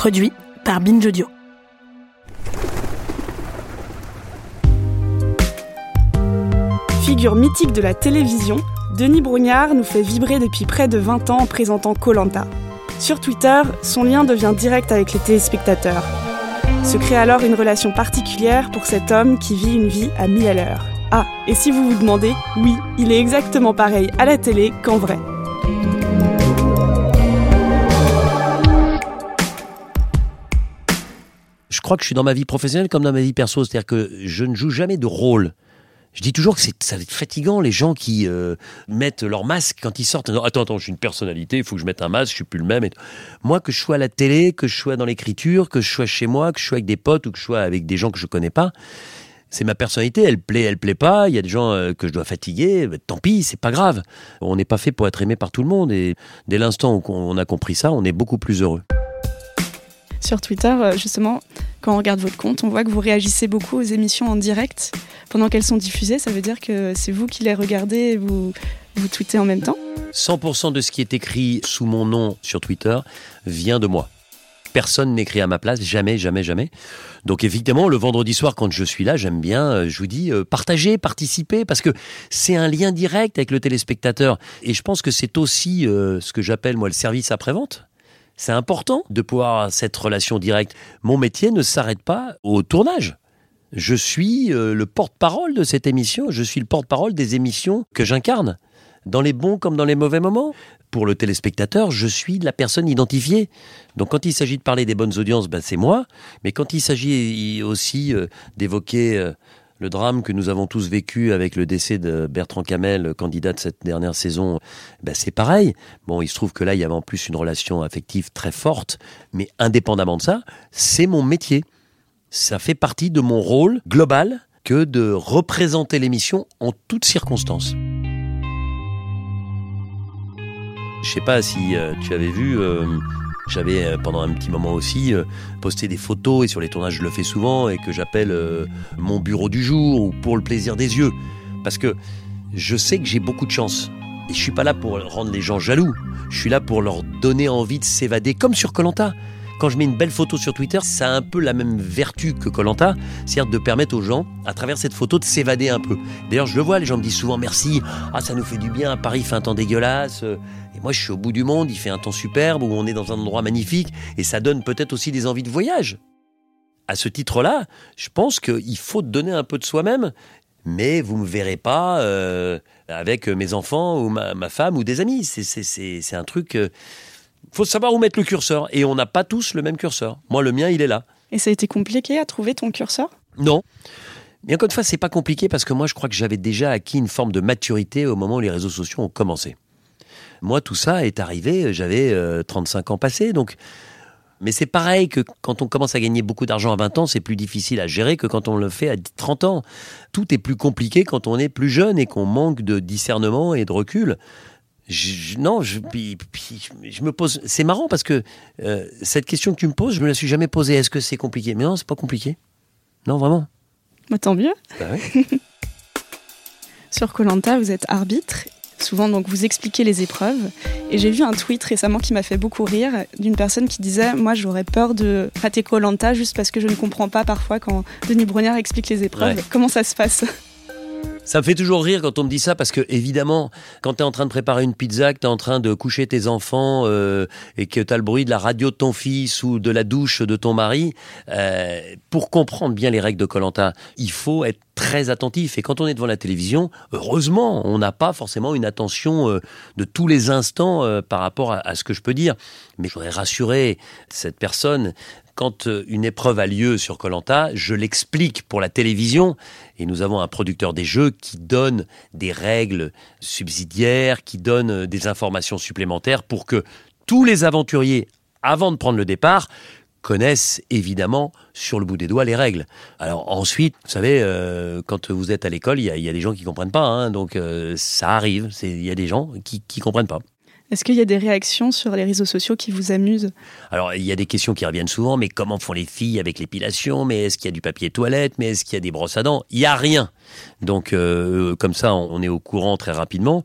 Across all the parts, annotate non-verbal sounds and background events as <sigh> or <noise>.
Produit par Binge Audio. Figure mythique de la télévision, Denis Brougnard nous fait vibrer depuis près de 20 ans en présentant Colanta. Sur Twitter, son lien devient direct avec les téléspectateurs. Se crée alors une relation particulière pour cet homme qui vit une vie à mille à l'heure. Ah, et si vous vous demandez, oui, il est exactement pareil à la télé qu'en vrai. Crois que je suis dans ma vie professionnelle comme dans ma vie perso, c'est-à-dire que je ne joue jamais de rôle. Je dis toujours que ça va être fatigant les gens qui euh, mettent leur masque quand ils sortent. Non, attends, attends, je suis une personnalité, il faut que je mette un masque, je suis plus le même. Et... Moi, que je sois à la télé, que je sois dans l'écriture, que je sois chez moi, que je sois avec des potes ou que je sois avec des gens que je connais pas, c'est ma personnalité. Elle plaît, elle plaît pas. Il y a des gens euh, que je dois fatiguer. Ben, tant pis, c'est pas grave. On n'est pas fait pour être aimé par tout le monde. Et dès l'instant où on a compris ça, on est beaucoup plus heureux. Sur Twitter, euh, justement, quand on regarde votre compte, on voit que vous réagissez beaucoup aux émissions en direct pendant qu'elles sont diffusées. Ça veut dire que c'est vous qui les regardez et vous, vous tweetez en même temps 100% de ce qui est écrit sous mon nom sur Twitter vient de moi. Personne n'écrit à ma place, jamais, jamais, jamais. Donc évidemment, le vendredi soir, quand je suis là, j'aime bien, euh, je vous dis, euh, partager, participer, parce que c'est un lien direct avec le téléspectateur. Et je pense que c'est aussi euh, ce que j'appelle, moi, le service après-vente. C'est important de pouvoir cette relation directe. Mon métier ne s'arrête pas au tournage. Je suis le porte-parole de cette émission, je suis le porte-parole des émissions que j'incarne, dans les bons comme dans les mauvais moments. Pour le téléspectateur, je suis la personne identifiée. Donc quand il s'agit de parler des bonnes audiences, ben, c'est moi. Mais quand il s'agit aussi euh, d'évoquer euh, le drame que nous avons tous vécu avec le décès de Bertrand Camel, candidat de cette dernière saison, ben c'est pareil. Bon, il se trouve que là, il y avait en plus une relation affective très forte, mais indépendamment de ça, c'est mon métier. Ça fait partie de mon rôle global que de représenter l'émission en toutes circonstances. Je sais pas si euh, tu avais vu, euh, j'avais euh, pendant un petit moment aussi posté des photos et sur les tournages je le fais souvent et que j'appelle mon bureau du jour ou pour le plaisir des yeux. Parce que je sais que j'ai beaucoup de chance. Et je suis pas là pour rendre les gens jaloux. Je suis là pour leur donner envie de s'évader comme sur Colanta quand je mets une belle photo sur Twitter, ça a un peu la même vertu que Colanta, c'est-à-dire de permettre aux gens, à travers cette photo, de s'évader un peu. D'ailleurs, je le vois, les gens me disent souvent merci, ah ça nous fait du bien, Paris fait un temps dégueulasse, et moi je suis au bout du monde, il fait un temps superbe, où on est dans un endroit magnifique, et ça donne peut-être aussi des envies de voyage. À ce titre-là, je pense qu'il faut donner un peu de soi-même, mais vous me verrez pas euh, avec mes enfants ou ma, femme ou des amis. C'est un truc. Euh, faut savoir où mettre le curseur. Et on n'a pas tous le même curseur. Moi, le mien, il est là. Et ça a été compliqué à trouver ton curseur? Non. Mais encore une fois, c'est pas compliqué parce que moi, je crois que j'avais déjà acquis une forme de maturité au moment où les réseaux sociaux ont commencé. Moi, tout ça est arrivé, j'avais 35 euh, ans passés, donc. Mais c'est pareil que quand on commence à gagner beaucoup d'argent à 20 ans, c'est plus difficile à gérer que quand on le fait à 30 ans. Tout est plus compliqué quand on est plus jeune et qu'on manque de discernement et de recul non, je, je, me pose. C'est marrant parce que euh, cette question que tu me poses, je me la suis jamais posée. Est-ce que c'est compliqué? Mais non, c'est pas compliqué. Non, vraiment. Bah, tant mieux. Bah ouais. <laughs> Sur Colanta, vous êtes arbitre. Souvent, donc, vous expliquez les épreuves. Et j'ai vu un tweet récemment qui m'a fait beaucoup rire d'une personne qui disait Moi, j'aurais peur de rater Colanta juste parce que je ne comprends pas parfois quand Denis Brunner explique les épreuves. Comment ça se passe? Ça me fait toujours rire quand on me dit ça parce que évidemment, quand tu es en train de préparer une pizza, que tu es en train de coucher tes enfants euh, et que tu as le bruit de la radio de ton fils ou de la douche de ton mari, euh, pour comprendre bien les règles de Colanta, il faut être très attentif. Et quand on est devant la télévision, heureusement, on n'a pas forcément une attention euh, de tous les instants par rapport à, à, ce que je peux dire. Mais je voudrais rassurer cette personne quand euh, une épreuve a lieu sur Colanta, je l'explique pour la télévision et nous avons un producteur des jeux qui donne des règles subsidiaires, qui donne euh, des informations supplémentaires pour que tous les aventuriers, avant de prendre le départ, connaissent évidemment sur le bout des doigts les règles. Alors ensuite, vous savez, euh, quand vous êtes à l'école, il y, a des gens qui comprennent pas, hein, donc ça arrive. Il y a des gens qui qui comprennent pas. Est-ce qu'il y a des réactions sur les réseaux sociaux qui vous amusent Alors, il y a des questions qui reviennent souvent, mais comment font les filles avec l'épilation? Mais est-ce qu'il y a du papier toilette? Mais est-ce qu'il y a des brosses à dents? Il n'y a rien. Donc, euh, comme ça, on est au courant très rapidement.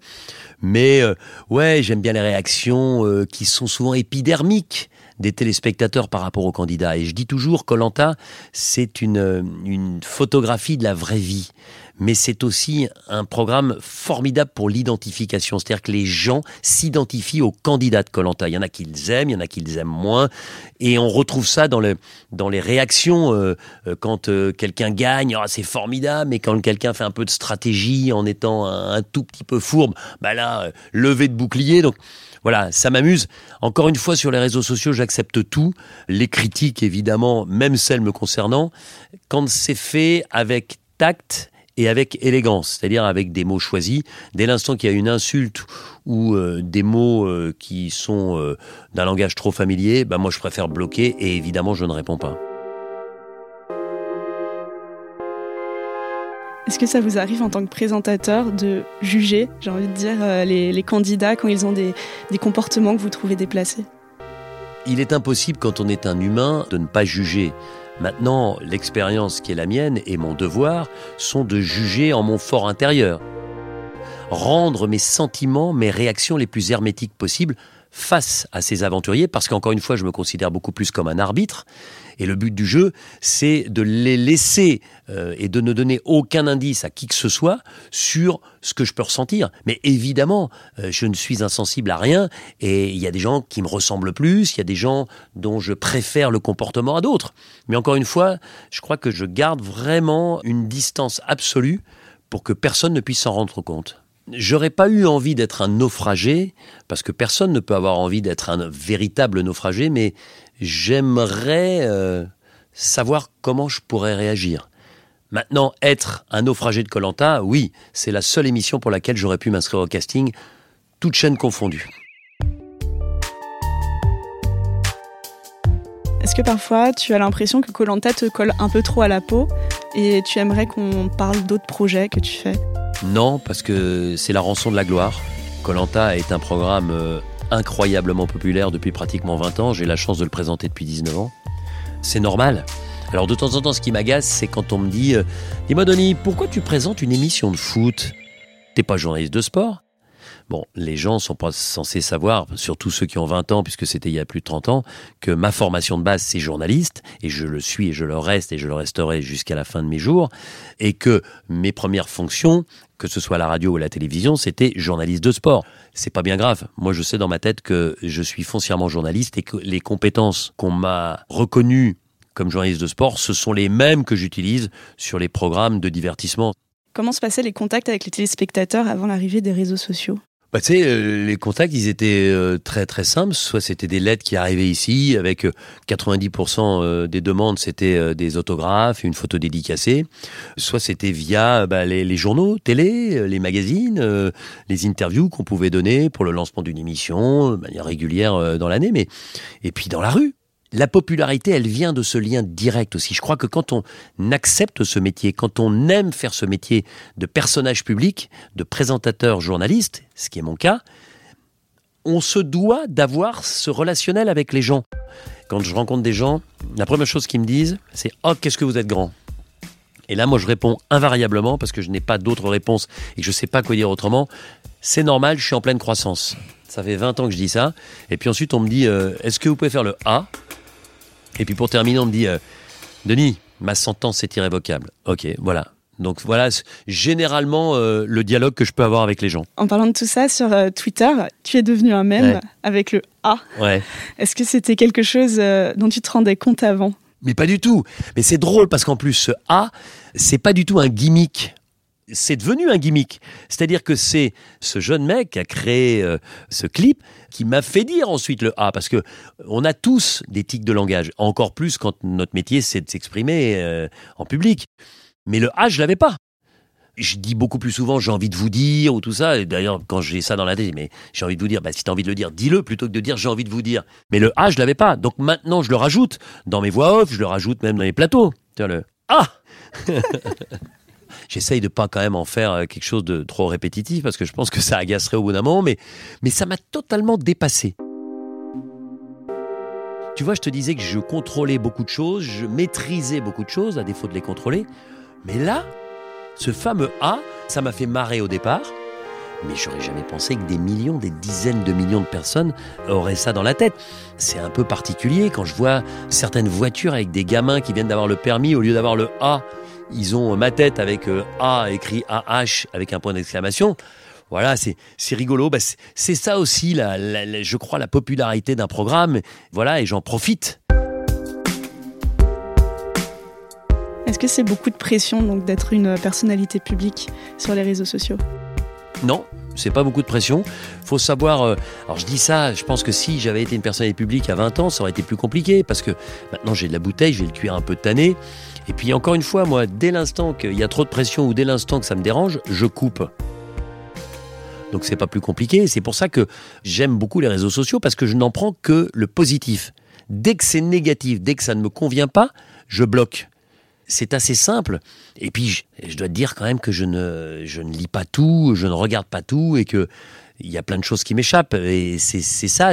Mais, euh, ouais, j'aime bien les réactions euh, qui sont souvent épidermiques. des téléspectateurs par rapport aux candidats. Et je dis toujours, Colanta, c'est une photographie de la vraie vie mais c'est aussi un programme formidable pour l'identification. C'est-à-dire que les gens s'identifient aux candidats de Colanta. Il y en a qui les aiment, il y en a qui les aiment moins, et on retrouve ça dans, le, dans les réactions euh, euh, quand euh, quelqu'un gagne. Ah, c'est formidable, mais quand quelqu'un fait un peu de stratégie en étant un, tout petit peu fourbe, bah là, levé de bouclier. Donc voilà, ça m'amuse. Encore une fois, sur les réseaux sociaux, j'accepte tout. Les critiques, évidemment, même celles me concernant. Quand c'est fait avec tact et avec élégance, c'est-à-dire avec des mots choisis. Dès l'instant qu'il y a une insulte ou euh, des mots euh, qui sont euh, d'un langage trop familier, ben moi je préfère bloquer et évidemment je ne réponds pas. Est-ce que ça vous arrive en tant que présentateur de juger, j'ai envie de dire, les, candidats quand ils ont des, des comportements que vous trouvez déplacés? Il est impossible quand on est un humain de ne pas juger. Maintenant, l'expérience qui est la mienne et mon devoir sont de juger en mon fort intérieur. Rendre mes sentiments, mes réactions les plus hermétiques possibles face à ces aventuriers, parce qu'encore une fois, je me considère beaucoup plus comme un arbitre, et le but du jeu, c'est de les laisser euh, et de ne donner aucun indice à qui que ce soit sur ce que je peux ressentir. Mais évidemment, euh, je ne suis insensible à rien et il y a des gens qui me ressemblent plus, il y a des gens dont je préfère le comportement à d'autres. Mais encore une fois, je crois que je garde vraiment une distance absolue pour que personne ne puisse s'en rendre compte. J'aurais pas eu envie d'être un naufragé, parce que personne ne peut avoir envie d'être un véritable naufragé, mais j'aimerais euh, savoir comment je pourrais réagir. Maintenant, être un naufragé de Colanta, oui, c'est la seule émission pour laquelle j'aurais pu m'inscrire au casting, toute chaîne confondue. Est-ce que parfois tu as l'impression que Colanta te colle un peu trop à la peau? Et tu aimerais qu'on parle d'autres projets que tu fais? Non, parce que c'est la rançon de la gloire. Colanta est un programme euh, incroyablement populaire depuis pratiquement 20 ans. J'ai la chance de le présenter depuis 19 ans. C'est normal. Alors de temps en temps, ce qui m'agace, c'est quand on me dit euh, Dis-moi, Denis, pourquoi tu présentes une émission de foot? T'es pas journaliste de sport Bon, les gens sont pas censés savoir, surtout ceux qui ont 20 ans, puisque c'était il y a plus de 30 ans, que ma formation de base, c'est journaliste, et je le suis et je le reste et je le resterai jusqu'à la fin de mes jours, et que mes premières fonctions, que ce soit la radio ou la télévision, c'était journaliste de sport. C'est pas bien grave. Moi, je sais dans ma tête que je suis foncièrement journaliste et que les compétences qu'on m'a reconnues comme journaliste de sport, ce sont les mêmes que j'utilise sur les programmes de divertissement. Comment se passaient les contacts avec les téléspectateurs avant l'arrivée des réseaux sociaux? Bah, tu sais, euh, les contacts, ils étaient euh, très très simples. Soit c'était des lettres qui arrivaient ici, avec 90% euh, des demandes, c'était des autographes, une photo dédicacée. Soit c'était via bah, les, journaux, télé, les magazines, les interviews qu'on pouvait donner pour le lancement d'une émission de manière régulière dans l'année. Mais et puis dans la rue la popularité, elle vient de ce lien direct aussi. Je crois que quand on accepte ce métier, quand on aime faire ce métier de personnage public, de présentateur journaliste, ce qui est mon cas, on se doit d'avoir ce relationnel avec les gens. Quand je rencontre des gens, la première chose qu'ils me disent, c'est Oh, qu'est-ce que vous êtes grand? Et là, moi, je réponds invariablement, parce que je n'ai pas d'autre réponse et que je ne sais pas quoi dire autrement. C'est normal, je suis en pleine croissance. Ça fait 20 ans que je dis ça. Et puis ensuite, on me dit euh, Est-ce que vous pouvez faire le A? Et puis pour terminer, on me dit, euh, Denis, ma sentence est irrévocable. Ok, voilà. Donc voilà, généralement euh, le dialogue que je peux avoir avec les gens. En parlant de tout ça sur euh, Twitter, tu es devenu un mème avec le A. Ouais. Est-ce que c'était quelque chose dont tu te rendais compte avant? Mais pas du tout. Mais c'est drôle parce qu'en plus ce A, c'est pas du tout un gimmick c'est devenu un gimmick. C'est-à-dire que c'est ce jeune mec qui a créé euh, ce clip qui m'a fait dire ensuite le A, parce que on a tous des tics de langage, encore plus quand notre métier c'est de s'exprimer euh, en public. Mais le A, je l'avais pas. Je dis beaucoup plus souvent j'ai envie de vous dire ou tout ça. D'ailleurs, quand j'ai ça dans la tête, mais j'ai envie de vous dire, bah, si tu as envie de le dire, dis-le plutôt que de dire j'ai envie de vous dire. Mais le A, je l'avais pas. Donc maintenant, je le rajoute dans mes voix off, je le rajoute même dans les plateaux. Tiens, le A <laughs> J'essaye de pas quand même en faire euh, quelque chose de trop répétitif parce que je pense que ça agacerait au bout d'un moment, mais, mais ça m'a totalement dépassé. Tu vois, je te disais que je contrôlais beaucoup de choses, je maîtrisais beaucoup de choses à défaut de les contrôler. Mais là, ce fameux A, ça m'a fait marrer au départ. Mais j'aurais jamais pensé que des millions, des dizaines de millions de personnes auraient ça dans la tête. C'est un peu particulier quand je vois certaines voitures avec des gamins qui viennent d'avoir le permis, au lieu d'avoir le A, ils ont ma tête avec euh, A écrit AH avec un point d'exclamation. Voilà, c'est rigolo. Bah, c'est ça aussi, la, je crois, la popularité d'un programme. Voilà, et j'en profite. Est-ce que c'est beaucoup de pression donc d'être une personnalité publique sur les réseaux sociaux? Non, c'est pas beaucoup de pression. Faut savoir. Euh, alors je dis ça, je pense que si j'avais été une personnalité publique à 20 ans, ça aurait été plus compliqué parce que maintenant j'ai de la bouteille, j'ai le cuir un peu tanné. Et puis encore une fois, moi, dès l'instant qu'il y a trop de pression ou dès l'instant que ça me dérange, je coupe. Donc c'est pas plus compliqué. C'est pour ça que j'aime beaucoup les réseaux sociaux parce que je n'en prends que le positif. Dès que c'est négatif, dès que ça ne me convient pas, je bloque. C'est assez simple. Et puis, je, dois te dire quand même que je ne, je ne lis pas tout, je ne regarde pas tout et que il y a plein de choses qui m'échappent. Et c'est ça.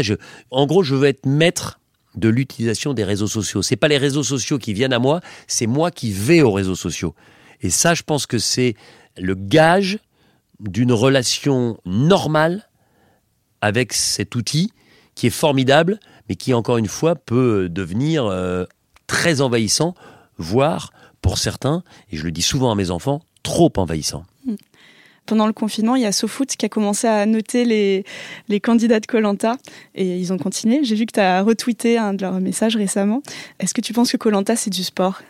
en gros, je veux être maître de l'utilisation des réseaux sociaux. C'est pas les réseaux sociaux qui viennent à moi, c'est moi qui vais aux réseaux sociaux. Et ça, je pense que c'est le gage d'une relation normale avec cet outil qui est formidable, mais qui, encore une fois, peut devenir euh, très envahissant, voire, pour certains, et je le dis souvent à mes enfants, trop envahissant. Hmm. Pendant le confinement, il y a SoFoot qui a commencé à noter les, les candidats de Colanta et ils ont continué. J'ai vu que tu as retweeté un de leurs messages récemment. Est-ce que tu penses que Colanta, c'est du sport?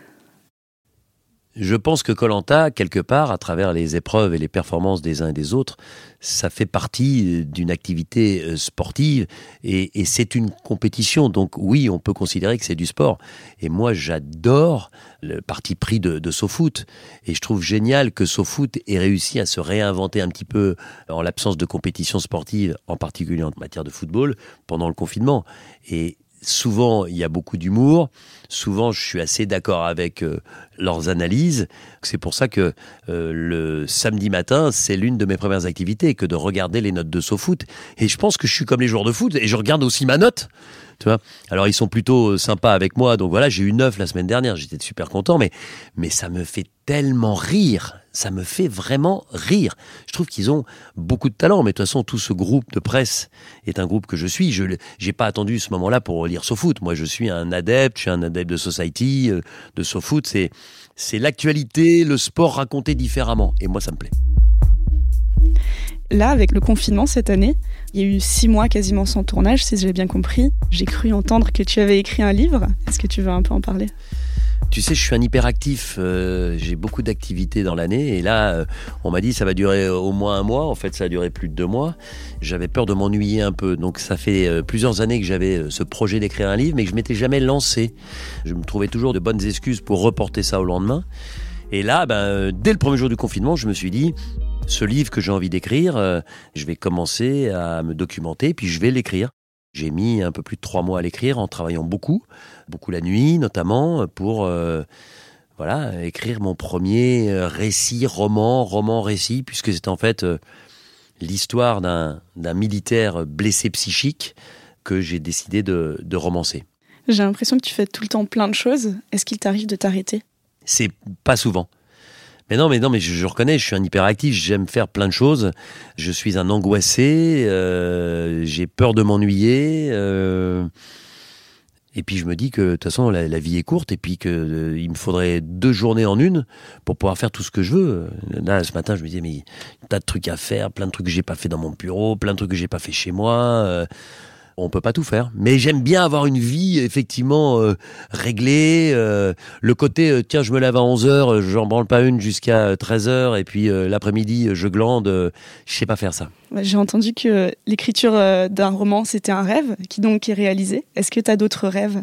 Je pense que Colanta, quelque part, à travers les épreuves et les performances des uns et des autres, ça fait partie d'une activité euh, sportive et, c'est une compétition. Donc oui, on peut considérer que c'est du sport. Et moi, j'adore le parti pris de, de SoFoot et je trouve génial que SoFoot ait réussi à se réinventer un petit peu en l'absence de compétition sportive, en particulier en matière de football, pendant le confinement. Et souvent il y a beaucoup d'humour, souvent je suis assez d'accord avec euh, leurs analyses. C'est pour ça que euh, le samedi matin, c'est l'une de mes premières activités que de regarder les notes de SoFoot. Et je pense que je suis comme les joueurs de foot et je regarde aussi ma note. Tu vois Alors ils sont plutôt euh, sympas avec moi, donc voilà, j'ai eu neuf la semaine dernière, j'étais super content, mais, mais ça me fait tellement rire ça me fait vraiment rire. Je trouve qu'ils ont beaucoup de talent, mais de toute façon, tout ce groupe de presse est un groupe que je suis. Je n'ai pas attendu ce moment-là pour lire SoFoot. Moi, je suis un adepte, je suis un adepte de Society, euh, de SoFoot. C'est, c'est l'actualité, le sport raconté différemment. Et moi, ça me plaît. Là, avec le confinement cette année, il y a eu six mois quasiment sans tournage, si j'ai bien compris. J'ai cru entendre que tu avais écrit un livre. Est-ce que tu veux un peu en parler? Tu sais, je suis un hyperactif. Euh, j'ai beaucoup d'activités dans l'année. Et là, euh, on m'a dit ça va durer au moins un mois. En fait, ça a duré plus de deux mois. J'avais peur de m'ennuyer un peu. Donc, ça fait euh, plusieurs années que j'avais ce projet d'écrire un livre, mais que je m'étais jamais lancé. Je me trouvais toujours de bonnes excuses pour reporter ça au lendemain. Et là, ben, dès le premier jour du confinement, je me suis dit, ce livre que j'ai envie d'écrire, je vais commencer à me documenter, puis je vais l'écrire. J'ai mis un peu plus de trois mois à l'écrire en travaillant beaucoup, beaucoup la nuit notamment, pour euh, voilà écrire mon premier euh, récit, roman, roman récit, puisque c'est en fait euh, l'histoire d'un militaire blessé psychique que j'ai décidé de, de romancer. J'ai l'impression que tu fais tout le temps plein de choses. Est-ce qu'il t'arrive de t'arrêter? C'est pas souvent. Mais non, mais non, mais je, reconnais, je suis un hyperactif, j'aime faire plein de choses. Je suis un angoissé, euh, j'ai peur de m'ennuyer. Euh, et puis je me dis que de toute façon la, vie est courte et puis qu'il euh, il me faudrait deux journées en une pour pouvoir faire tout ce que je veux. Là ce matin je me disais mais tas de trucs à faire, plein de trucs que j'ai pas fait dans mon bureau, plein de trucs que j'ai pas fait chez moi on peut pas tout faire. Mais j'aime bien avoir une vie effectivement euh, réglée. Euh, le côté, euh, tiens, je me lève à 11h, j'en branle pas une jusqu'à 13h, et puis l'après-midi, je glande. je sais pas faire ça. J'ai entendu que l'écriture d'un roman, c'était un rêve qui donc est réalisé. Est-ce que tu as d'autres rêves?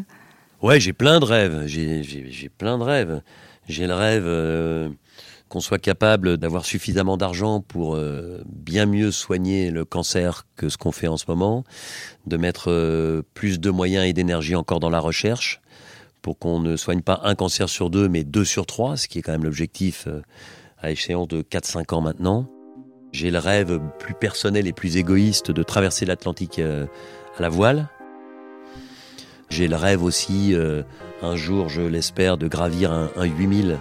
Ouais, j'ai plein de rêves. J'ai plein de rêves. J'ai le rêve qu'on soit capable d'avoir suffisamment d'argent pour euh, bien mieux soigner le cancer que ce qu'on fait en ce moment, de mettre euh, plus de moyens et d'énergie encore dans la recherche pour qu'on ne soigne pas un cancer sur deux, mais deux sur trois, ce qui est quand même l'objectif euh, à échéance de 4-5 ans maintenant. J'ai le rêve plus personnel et plus égoïste de traverser l'Atlantique à la voile. J'ai le rêve aussi, un jour, je l'espère, de gravir un, un 8000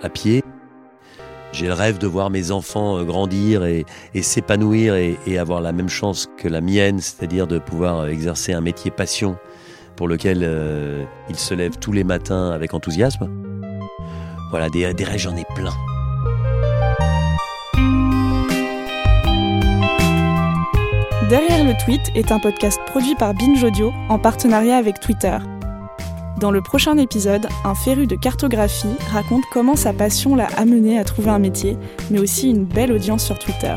à pied. J'ai le rêve de voir mes enfants euh, grandir et, s'épanouir et, avoir la même chance que la mienne, c'est-à-dire de pouvoir exercer un métier passion pour lequel euh, ils se lèvent tous les matins avec enthousiasme. Voilà, des, des rêves, j'en ai plein. Derrière le tweet est un podcast produit par Binge Audio en partenariat avec Twitter. Dans le prochain épisode, un féru de cartographie raconte comment sa passion l'a amené à trouver un métier, mais aussi une belle audience sur Twitter.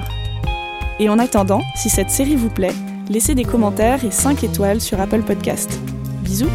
Et en attendant, si cette série vous plaît, laissez des commentaires et 5 étoiles sur Apple Podcast. Bisous